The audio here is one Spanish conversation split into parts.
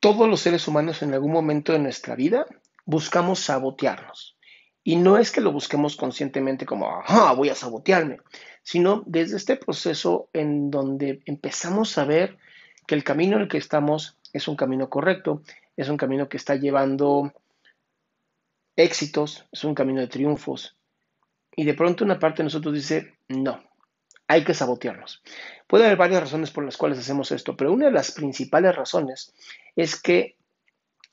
todos los seres humanos en algún momento de nuestra vida buscamos sabotearnos. Y no es que lo busquemos conscientemente como, ajá, voy a sabotearme, sino desde este proceso en donde empezamos a ver que el camino en el que estamos es un camino correcto, es un camino que está llevando éxitos, es un camino de triunfos. Y de pronto una parte de nosotros dice, no, hay que sabotearnos. Puede haber varias razones por las cuales hacemos esto, pero una de las principales razones es que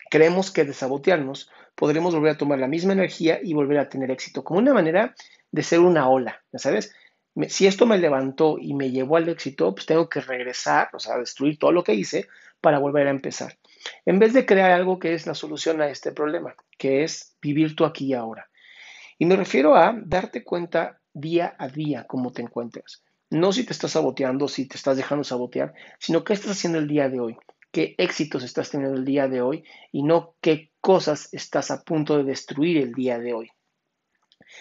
creemos que de sabotearnos podremos volver a tomar la misma energía y volver a tener éxito, como una manera de ser una ola, ¿ya sabes? Si esto me levantó y me llevó al éxito, pues tengo que regresar, o sea, destruir todo lo que hice para volver a empezar. En vez de crear algo que es la solución a este problema, que es vivir tú aquí y ahora. Y me refiero a darte cuenta día a día cómo te encuentras. No si te estás saboteando, si te estás dejando sabotear, sino qué estás haciendo el día de hoy, qué éxitos estás teniendo el día de hoy y no qué cosas estás a punto de destruir el día de hoy.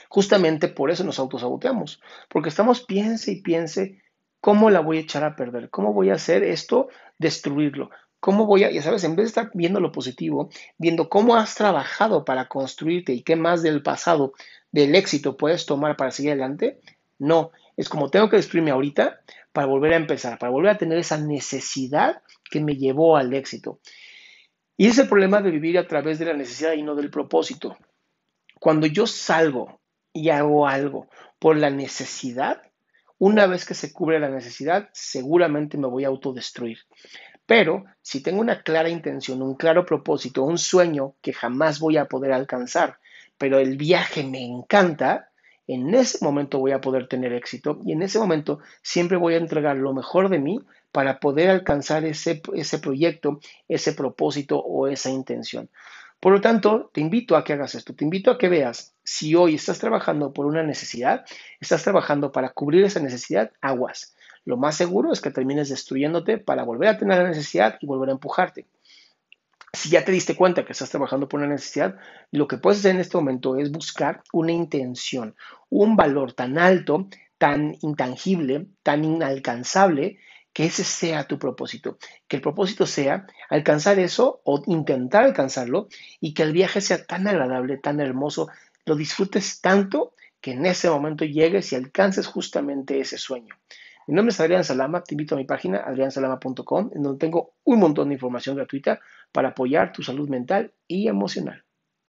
Justamente por eso nos autosaboteamos, porque estamos piense y piense cómo la voy a echar a perder, cómo voy a hacer esto, destruirlo, cómo voy a, ya sabes, en vez de estar viendo lo positivo, viendo cómo has trabajado para construirte y qué más del pasado, del éxito puedes tomar para seguir adelante, no, es como tengo que destruirme ahorita para volver a empezar, para volver a tener esa necesidad que me llevó al éxito. Y es el problema de vivir a través de la necesidad y no del propósito. Cuando yo salgo y hago algo por la necesidad, una vez que se cubre la necesidad, seguramente me voy a autodestruir. Pero si tengo una clara intención, un claro propósito, un sueño que jamás voy a poder alcanzar, pero el viaje me encanta, en ese momento voy a poder tener éxito y en ese momento siempre voy a entregar lo mejor de mí para poder alcanzar ese, ese proyecto, ese propósito o esa intención. Por lo tanto, te invito a que hagas esto, te invito a que veas si hoy estás trabajando por una necesidad, estás trabajando para cubrir esa necesidad, aguas. Lo más seguro es que termines destruyéndote para volver a tener la necesidad y volver a empujarte si ya te diste cuenta que estás trabajando por una necesidad, lo que puedes hacer en este momento es buscar una intención, un valor tan alto, tan intangible, tan inalcanzable, que ese sea tu propósito. Que el propósito sea alcanzar eso o intentar alcanzarlo y que el viaje sea tan agradable, tan hermoso, lo disfrutes tanto que en ese momento llegues y alcances justamente ese sueño. Mi nombre es Adrián Salama, te invito a mi página adriansalama.com, en donde tengo un montón de información gratuita para apoyar tu salud mental y emocional.